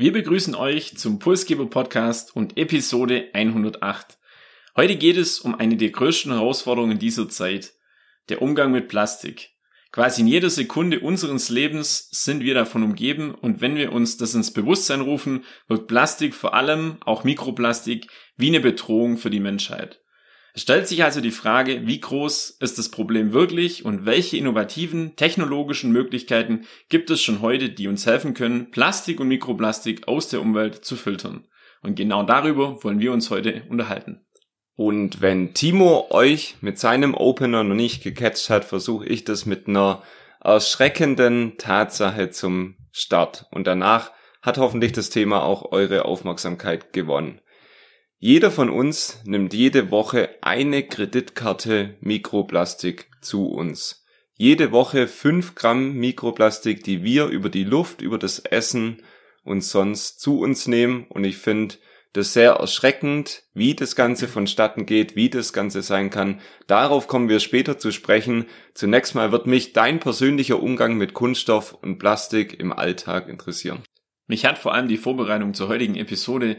Wir begrüßen euch zum Pulsgeber Podcast und Episode 108. Heute geht es um eine der größten Herausforderungen dieser Zeit, der Umgang mit Plastik. Quasi in jeder Sekunde unseres Lebens sind wir davon umgeben und wenn wir uns das ins Bewusstsein rufen, wird Plastik vor allem, auch Mikroplastik, wie eine Bedrohung für die Menschheit. Es stellt sich also die Frage, wie groß ist das Problem wirklich und welche innovativen technologischen Möglichkeiten gibt es schon heute, die uns helfen können, Plastik und Mikroplastik aus der Umwelt zu filtern. Und genau darüber wollen wir uns heute unterhalten. Und wenn Timo euch mit seinem Opener noch nicht gecatcht hat, versuche ich das mit einer erschreckenden Tatsache zum Start. Und danach hat hoffentlich das Thema auch eure Aufmerksamkeit gewonnen. Jeder von uns nimmt jede Woche eine Kreditkarte Mikroplastik zu uns. Jede Woche fünf Gramm Mikroplastik, die wir über die Luft, über das Essen und sonst zu uns nehmen. Und ich finde, das sehr erschreckend, wie das Ganze vonstatten geht, wie das Ganze sein kann. Darauf kommen wir später zu sprechen. Zunächst mal wird mich dein persönlicher Umgang mit Kunststoff und Plastik im Alltag interessieren. Mich hat vor allem die Vorbereitung zur heutigen Episode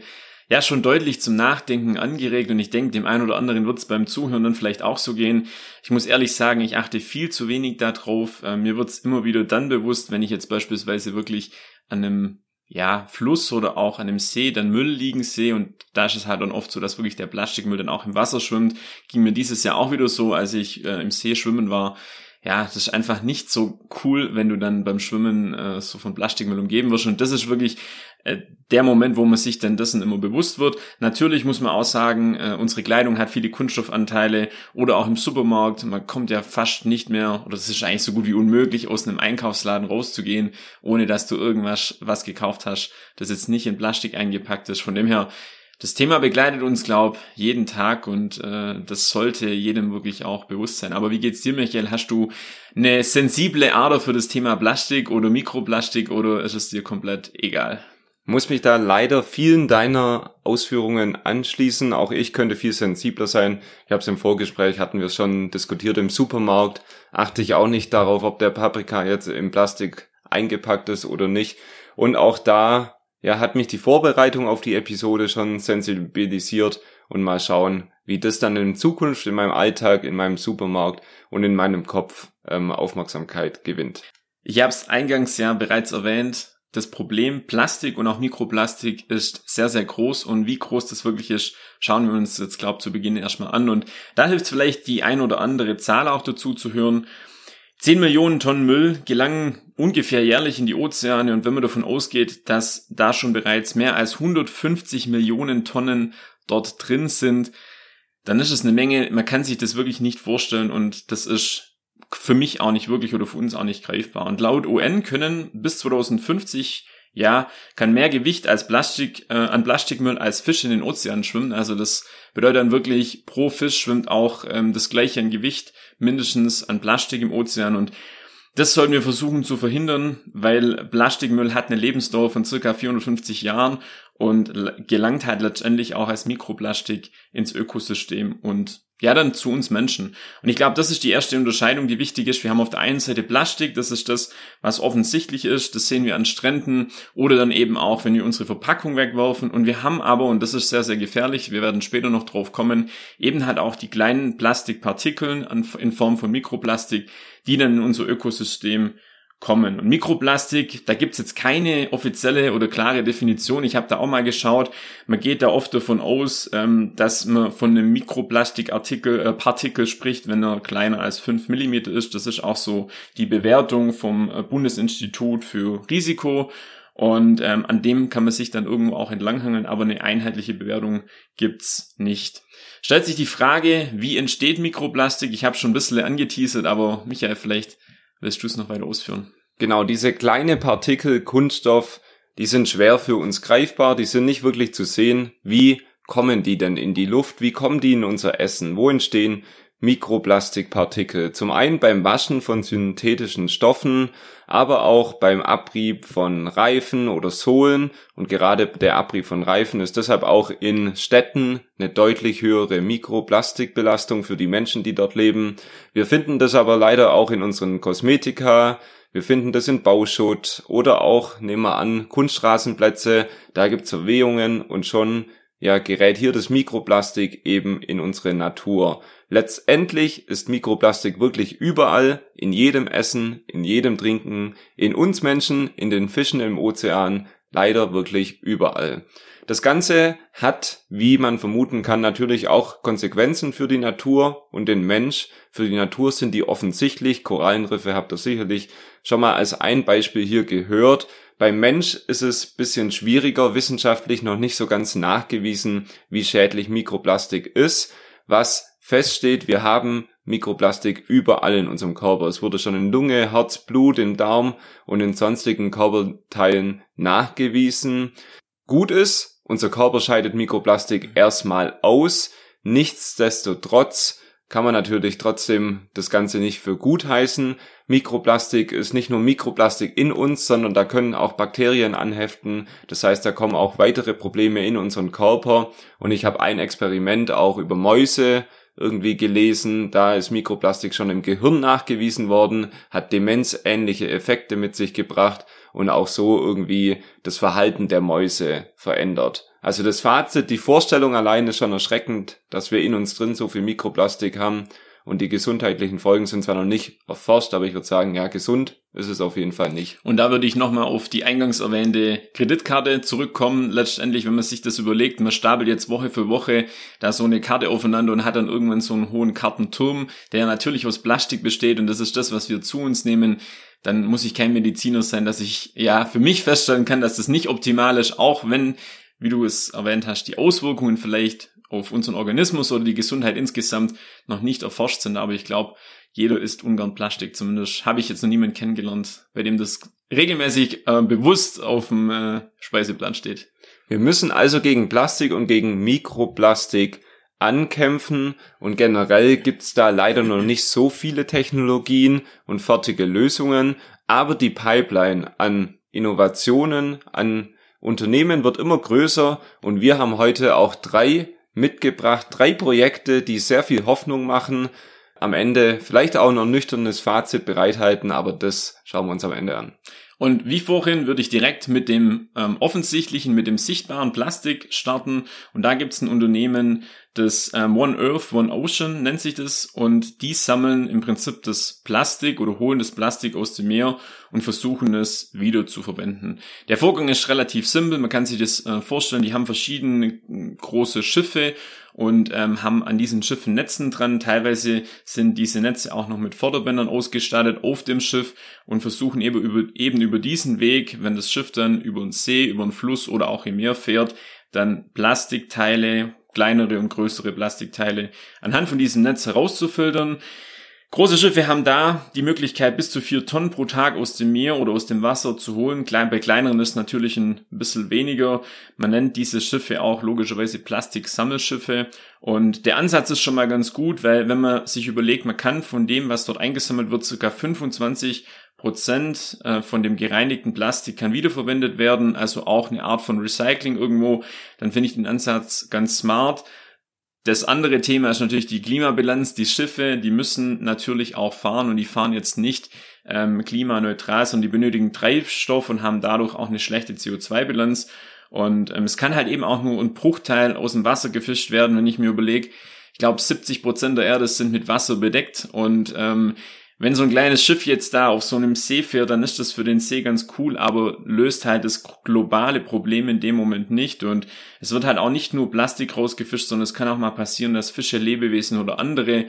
ja schon deutlich zum Nachdenken angeregt und ich denke, dem einen oder anderen wird es beim Zuhören dann vielleicht auch so gehen. Ich muss ehrlich sagen, ich achte viel zu wenig darauf. Äh, mir wird es immer wieder dann bewusst, wenn ich jetzt beispielsweise wirklich an einem ja, Fluss oder auch an einem See dann Müll liegen sehe und da ist es halt dann oft so, dass wirklich der Plastikmüll dann auch im Wasser schwimmt. Ging mir dieses Jahr auch wieder so, als ich äh, im See schwimmen war. Ja, das ist einfach nicht so cool, wenn du dann beim Schwimmen äh, so von Plastikmüll umgeben wirst. Und das ist wirklich äh, der Moment, wo man sich denn dessen immer bewusst wird. Natürlich muss man auch sagen, äh, unsere Kleidung hat viele Kunststoffanteile oder auch im Supermarkt. Man kommt ja fast nicht mehr, oder es ist eigentlich so gut wie unmöglich, aus einem Einkaufsladen rauszugehen, ohne dass du irgendwas was gekauft hast, das jetzt nicht in Plastik eingepackt ist. Von dem her, das Thema begleitet uns, glaub, jeden Tag und äh, das sollte jedem wirklich auch bewusst sein. Aber wie geht's dir, Michael? Hast du eine sensible Ader für das Thema Plastik oder Mikroplastik oder ist es dir komplett egal? muss mich da leider vielen deiner Ausführungen anschließen. Auch ich könnte viel sensibler sein. Ich habe es im Vorgespräch, hatten wir schon diskutiert, im Supermarkt achte ich auch nicht darauf, ob der Paprika jetzt im Plastik eingepackt ist oder nicht. Und auch da ja, hat mich die Vorbereitung auf die Episode schon sensibilisiert und mal schauen, wie das dann in Zukunft in meinem Alltag, in meinem Supermarkt und in meinem Kopf ähm, Aufmerksamkeit gewinnt. Ich habe es eingangs ja bereits erwähnt, das Problem Plastik und auch Mikroplastik ist sehr, sehr groß und wie groß das wirklich ist, schauen wir uns jetzt, glaube zu Beginn erstmal an. Und da hilft vielleicht die ein oder andere Zahl auch dazu zu hören. 10 Millionen Tonnen Müll gelangen ungefähr jährlich in die Ozeane und wenn man davon ausgeht, dass da schon bereits mehr als 150 Millionen Tonnen dort drin sind, dann ist es eine Menge, man kann sich das wirklich nicht vorstellen und das ist für mich auch nicht wirklich oder für uns auch nicht greifbar. Und laut UN können bis 2050 ja, kann mehr Gewicht als Plastik, äh, an Plastikmüll als Fisch in den Ozeanen schwimmen. Also das bedeutet dann wirklich, pro Fisch schwimmt auch ähm, das gleiche an Gewicht mindestens an Plastik im Ozean. Und das sollten wir versuchen zu verhindern, weil Plastikmüll hat eine Lebensdauer von circa 450 Jahren und gelangt halt letztendlich auch als Mikroplastik ins Ökosystem und ja, dann zu uns Menschen. Und ich glaube, das ist die erste Unterscheidung, die wichtig ist. Wir haben auf der einen Seite Plastik, das ist das, was offensichtlich ist, das sehen wir an Stränden oder dann eben auch, wenn wir unsere Verpackung wegwerfen. Und wir haben aber, und das ist sehr, sehr gefährlich, wir werden später noch drauf kommen, eben halt auch die kleinen Plastikpartikeln in Form von Mikroplastik, die dann in unser Ökosystem kommen. Und Mikroplastik, da gibt's jetzt keine offizielle oder klare Definition. Ich habe da auch mal geschaut. Man geht da oft davon aus, ähm, dass man von einem Mikroplastikartikel äh, Partikel spricht, wenn er kleiner als fünf Millimeter ist. Das ist auch so die Bewertung vom äh, Bundesinstitut für Risiko. Und ähm, an dem kann man sich dann irgendwo auch entlanghangeln, aber eine einheitliche Bewertung gibt's nicht. Stellt sich die Frage, wie entsteht Mikroplastik? Ich habe schon ein bisschen angeteasert, aber Michael, vielleicht Willst du es noch weiter ausführen? Genau, diese kleine Partikel Kunststoff, die sind schwer für uns greifbar, die sind nicht wirklich zu sehen. Wie kommen die denn in die Luft? Wie kommen die in unser Essen? Wo entstehen Mikroplastikpartikel. Zum einen beim Waschen von synthetischen Stoffen, aber auch beim Abrieb von Reifen oder Sohlen. Und gerade der Abrieb von Reifen ist deshalb auch in Städten eine deutlich höhere Mikroplastikbelastung für die Menschen, die dort leben. Wir finden das aber leider auch in unseren Kosmetika. Wir finden das in Bauschutt oder auch, nehmen wir an, Kunststraßenplätze. Da gibt's Verwehungen und schon ja, gerät hier das Mikroplastik eben in unsere Natur. Letztendlich ist Mikroplastik wirklich überall, in jedem Essen, in jedem Trinken, in uns Menschen, in den Fischen im Ozean, leider wirklich überall. Das Ganze hat, wie man vermuten kann, natürlich auch Konsequenzen für die Natur und den Mensch. Für die Natur sind die offensichtlich. Korallenriffe habt ihr sicherlich schon mal als ein Beispiel hier gehört. Beim Mensch ist es bisschen schwieriger, wissenschaftlich noch nicht so ganz nachgewiesen, wie schädlich Mikroplastik ist. Was feststeht, wir haben Mikroplastik überall in unserem Körper. Es wurde schon in Lunge, Herz, Blut, im Darm und in sonstigen Körperteilen nachgewiesen. Gut ist, unser Körper scheidet Mikroplastik erstmal aus. Nichtsdestotrotz kann man natürlich trotzdem das Ganze nicht für gut heißen. Mikroplastik ist nicht nur Mikroplastik in uns, sondern da können auch Bakterien anheften. Das heißt, da kommen auch weitere Probleme in unseren Körper. Und ich habe ein Experiment auch über Mäuse irgendwie gelesen. Da ist Mikroplastik schon im Gehirn nachgewiesen worden, hat demenzähnliche Effekte mit sich gebracht und auch so irgendwie das Verhalten der Mäuse verändert. Also das Fazit, die Vorstellung allein ist schon erschreckend, dass wir in uns drin so viel Mikroplastik haben und die gesundheitlichen Folgen sind zwar noch nicht erforscht, aber ich würde sagen, ja, gesund ist es auf jeden Fall nicht. Und da würde ich nochmal auf die eingangs erwähnte Kreditkarte zurückkommen. Letztendlich, wenn man sich das überlegt, man stapelt jetzt Woche für Woche da so eine Karte aufeinander und hat dann irgendwann so einen hohen Kartenturm, der natürlich aus Plastik besteht und das ist das, was wir zu uns nehmen dann muss ich kein Mediziner sein, dass ich ja für mich feststellen kann, dass das nicht optimal ist, auch wenn, wie du es erwähnt hast, die Auswirkungen vielleicht auf unseren Organismus oder die Gesundheit insgesamt noch nicht erforscht sind. Aber ich glaube, jeder isst ungern Plastik. Zumindest habe ich jetzt noch niemanden kennengelernt, bei dem das regelmäßig äh, bewusst auf dem äh, Speiseplan steht. Wir müssen also gegen Plastik und gegen Mikroplastik ankämpfen und generell gibt's da leider noch nicht so viele Technologien und fertige Lösungen, aber die Pipeline an Innovationen, an Unternehmen wird immer größer und wir haben heute auch drei mitgebracht. Drei Projekte, die sehr viel Hoffnung machen. Am Ende vielleicht auch noch ein nüchternes Fazit bereithalten, aber das schauen wir uns am Ende an. Und wie vorhin würde ich direkt mit dem ähm, offensichtlichen, mit dem sichtbaren Plastik starten. Und da gibt es ein Unternehmen, das ähm, One Earth, One Ocean nennt sich das. Und die sammeln im Prinzip das Plastik oder holen das Plastik aus dem Meer und versuchen es wieder zu verwenden. Der Vorgang ist relativ simpel. Man kann sich das äh, vorstellen. Die haben verschiedene äh, große Schiffe und ähm, haben an diesen Schiffen Netzen dran. Teilweise sind diese Netze auch noch mit Förderbändern ausgestattet auf dem Schiff und versuchen eben über, eben über diesen Weg, wenn das Schiff dann über den See, über den Fluss oder auch im Meer fährt, dann Plastikteile, kleinere und größere Plastikteile anhand von diesem Netz herauszufiltern. Große Schiffe haben da die Möglichkeit, bis zu vier Tonnen pro Tag aus dem Meer oder aus dem Wasser zu holen. Klein, bei kleineren ist natürlich ein bisschen weniger. Man nennt diese Schiffe auch logischerweise Plastiksammelschiffe. Und der Ansatz ist schon mal ganz gut, weil wenn man sich überlegt, man kann von dem, was dort eingesammelt wird, sogar 25 Prozent äh, von dem gereinigten Plastik kann wiederverwendet werden, also auch eine Art von Recycling irgendwo, dann finde ich den Ansatz ganz smart. Das andere Thema ist natürlich die Klimabilanz. Die Schiffe, die müssen natürlich auch fahren und die fahren jetzt nicht ähm, klimaneutral, sondern die benötigen Treibstoff und haben dadurch auch eine schlechte CO2-Bilanz. Und ähm, es kann halt eben auch nur ein Bruchteil aus dem Wasser gefischt werden, wenn ich mir überlege, ich glaube 70 Prozent der Erde sind mit Wasser bedeckt und ähm, wenn so ein kleines Schiff jetzt da auf so einem See fährt, dann ist das für den See ganz cool, aber löst halt das globale Problem in dem Moment nicht. Und es wird halt auch nicht nur Plastik rausgefischt, sondern es kann auch mal passieren, dass Fische, Lebewesen oder andere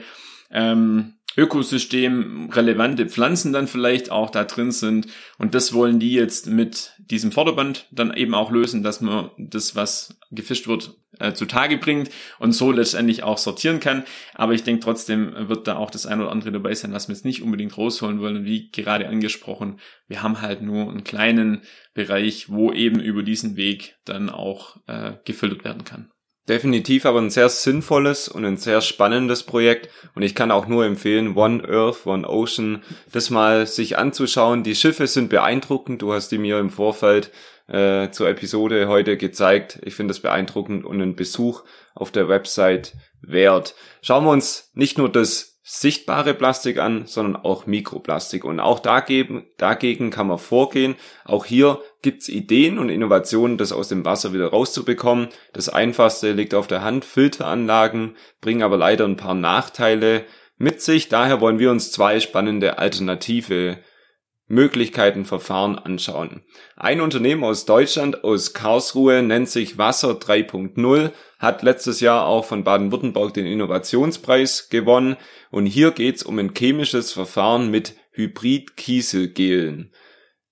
ähm, Ökosystem relevante Pflanzen dann vielleicht auch da drin sind. Und das wollen die jetzt mit diesem Vorderband dann eben auch lösen, dass man das, was gefischt wird, äh, zutage bringt und so letztendlich auch sortieren kann. Aber ich denke trotzdem wird da auch das ein oder andere dabei sein, was wir jetzt nicht unbedingt rausholen wollen. Wie gerade angesprochen, wir haben halt nur einen kleinen Bereich, wo eben über diesen Weg dann auch äh, gefiltert werden kann. Definitiv aber ein sehr sinnvolles und ein sehr spannendes Projekt und ich kann auch nur empfehlen, One Earth, One Ocean, das mal sich anzuschauen. Die Schiffe sind beeindruckend, du hast die mir im Vorfeld äh, zur Episode heute gezeigt. Ich finde es beeindruckend und ein Besuch auf der Website wert. Schauen wir uns nicht nur das sichtbare Plastik an, sondern auch Mikroplastik. Und auch dagegen, dagegen kann man vorgehen. Auch hier gibt's Ideen und Innovationen, das aus dem Wasser wieder rauszubekommen. Das einfachste liegt auf der Hand. Filteranlagen bringen aber leider ein paar Nachteile mit sich. Daher wollen wir uns zwei spannende Alternative Möglichkeiten, Verfahren anschauen. Ein Unternehmen aus Deutschland, aus Karlsruhe, nennt sich Wasser 3.0, hat letztes Jahr auch von Baden-Württemberg den Innovationspreis gewonnen und hier geht's um ein chemisches Verfahren mit Hybrid-Kieselgelen.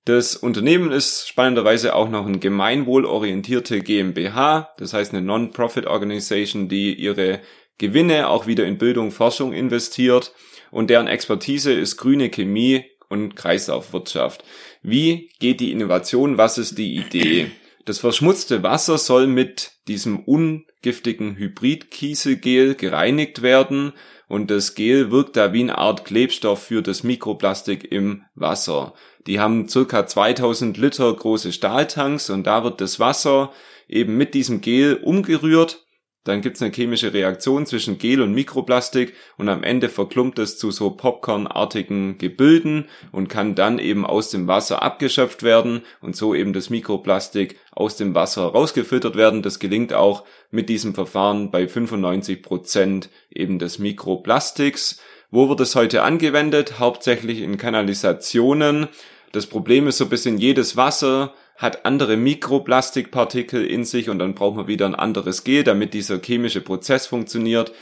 Das Unternehmen ist spannenderweise auch noch ein gemeinwohlorientierte GmbH, das heißt eine Non-Profit Organization, die ihre Gewinne auch wieder in Bildung, Forschung investiert und deren Expertise ist grüne Chemie, und Kreislaufwirtschaft. Wie geht die Innovation? Was ist die Idee? Das verschmutzte Wasser soll mit diesem ungiftigen Hybridkieselgel gereinigt werden und das Gel wirkt da wie eine Art Klebstoff für das Mikroplastik im Wasser. Die haben circa 2000 Liter große Stahltanks und da wird das Wasser eben mit diesem Gel umgerührt dann gibt's eine chemische Reaktion zwischen Gel und Mikroplastik und am Ende verklumpt es zu so Popcornartigen Gebilden und kann dann eben aus dem Wasser abgeschöpft werden und so eben das Mikroplastik aus dem Wasser rausgefiltert werden. Das gelingt auch mit diesem Verfahren bei 95 Prozent eben des Mikroplastiks. Wo wird es heute angewendet? Hauptsächlich in Kanalisationen. Das Problem ist so ein bisschen jedes Wasser hat andere Mikroplastikpartikel in sich und dann braucht man wieder ein anderes Gel, damit dieser chemische Prozess funktioniert.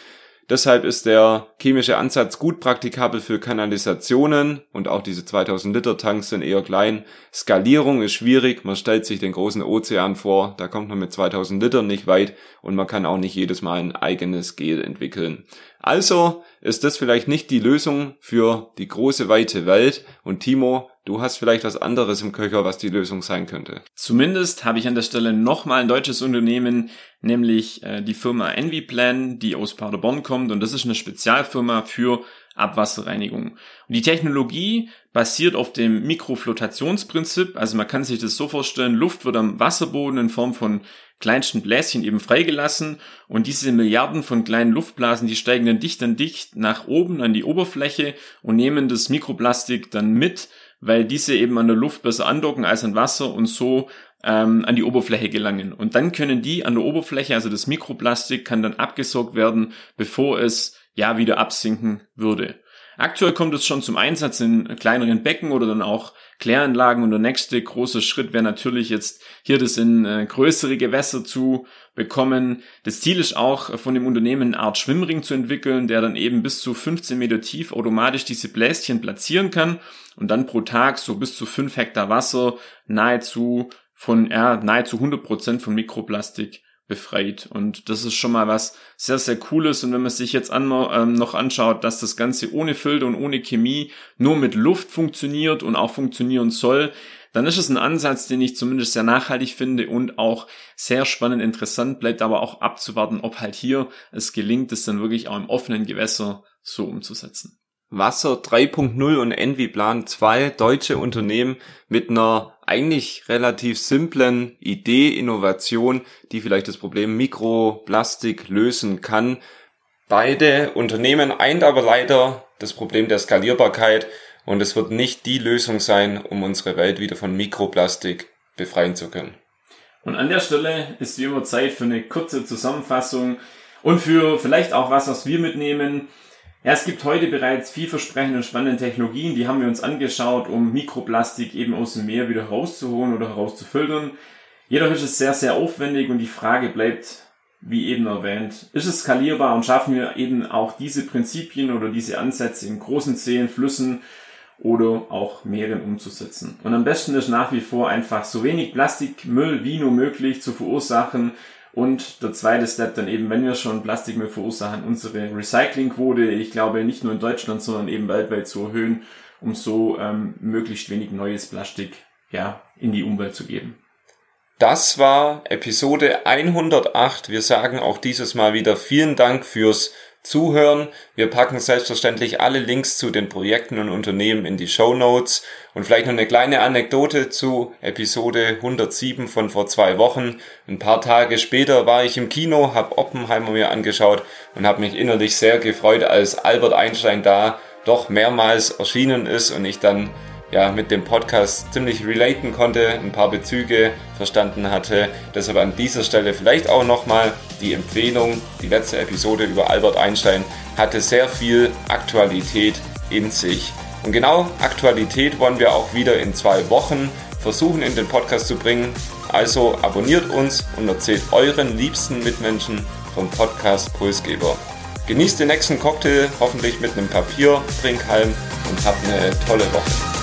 Deshalb ist der chemische Ansatz gut praktikabel für Kanalisationen und auch diese 2000 Liter Tanks sind eher klein. Skalierung ist schwierig, man stellt sich den großen Ozean vor, da kommt man mit 2000 Litern nicht weit und man kann auch nicht jedes Mal ein eigenes Gel entwickeln. Also ist das vielleicht nicht die Lösung für die große weite Welt und Timo, Du hast vielleicht was anderes im Köcher, was die Lösung sein könnte. Zumindest habe ich an der Stelle nochmal ein deutsches Unternehmen, nämlich äh, die Firma EnviPlan, die aus Paderborn kommt und das ist eine Spezialfirma für Abwasserreinigung. Und die Technologie basiert auf dem Mikroflotationsprinzip, also man kann sich das so vorstellen, Luft wird am Wasserboden in Form von kleinsten Bläschen eben freigelassen und diese Milliarden von kleinen Luftblasen, die steigen dann dicht an dicht nach oben an die Oberfläche und nehmen das Mikroplastik dann mit weil diese eben an der Luft besser andocken als an Wasser und so ähm, an die Oberfläche gelangen. Und dann können die an der Oberfläche, also das Mikroplastik, kann dann abgesaugt werden, bevor es ja wieder absinken würde. Aktuell kommt es schon zum Einsatz in kleineren Becken oder dann auch Kläranlagen und der nächste große Schritt wäre natürlich jetzt hier das in äh, größere Gewässer zu bekommen. Das Ziel ist auch von dem Unternehmen eine Art Schwimmring zu entwickeln, der dann eben bis zu 15 Meter tief automatisch diese Bläschen platzieren kann und dann pro Tag so bis zu 5 Hektar Wasser nahezu von ja, nahezu 100 Prozent von Mikroplastik befreit. Und das ist schon mal was sehr, sehr Cooles. Und wenn man sich jetzt an, ähm, noch anschaut, dass das Ganze ohne Filter und ohne Chemie nur mit Luft funktioniert und auch funktionieren soll, dann ist es ein Ansatz, den ich zumindest sehr nachhaltig finde und auch sehr spannend interessant bleibt, aber auch abzuwarten, ob halt hier es gelingt, es dann wirklich auch im offenen Gewässer so umzusetzen. Wasser 3.0 und Envy-Plan, zwei deutsche Unternehmen mit einer eigentlich relativ simplen Idee, Innovation, die vielleicht das Problem Mikroplastik lösen kann. Beide Unternehmen eint aber leider das Problem der Skalierbarkeit und es wird nicht die Lösung sein, um unsere Welt wieder von Mikroplastik befreien zu können. Und an der Stelle ist wie immer Zeit für eine kurze Zusammenfassung und für vielleicht auch was, was wir mitnehmen. Ja, es gibt heute bereits vielversprechende und spannende Technologien, die haben wir uns angeschaut, um Mikroplastik eben aus dem Meer wieder rauszuholen oder herauszufiltern. Jedoch ist es sehr, sehr aufwendig und die Frage bleibt, wie eben erwähnt, ist es skalierbar und schaffen wir eben auch diese Prinzipien oder diese Ansätze in großen Seen, Flüssen oder auch Meeren umzusetzen. Und am besten ist nach wie vor einfach so wenig Plastikmüll wie nur möglich zu verursachen Und der zweite Step dann eben, wenn wir schon Plastikmüll verursachen, unsere Recyclingquote, ich glaube nicht nur in Deutschland, sondern eben weltweit zu erhöhen, um so ähm, möglichst wenig neues Plastik ja, in die Umwelt zu geben. Das war Episode 108. Wir sagen auch dieses Mal wieder vielen Dank fürs Zuhören. Wir packen selbstverständlich alle Links zu den Projekten und Unternehmen in die Show Notes und vielleicht noch eine kleine Anekdote zu Episode 107 von vor zwei Wochen. Ein paar Tage später war ich im Kino, habe Oppenheimer mir angeschaut und habe mich innerlich sehr gefreut, als Albert Einstein da doch mehrmals erschienen ist und ich dann ja, mit dem Podcast ziemlich relaten konnte, ein paar Bezüge verstanden hatte. Deshalb an dieser Stelle vielleicht auch nochmal die Empfehlung. Die letzte Episode über Albert Einstein hatte sehr viel Aktualität in sich. Und genau Aktualität wollen wir auch wieder in zwei Wochen versuchen in den Podcast zu bringen. Also abonniert uns und erzählt euren liebsten Mitmenschen vom Podcast Pulsgeber. Genießt den nächsten Cocktail, hoffentlich mit einem Papiertrinkhalm und habt eine tolle Woche.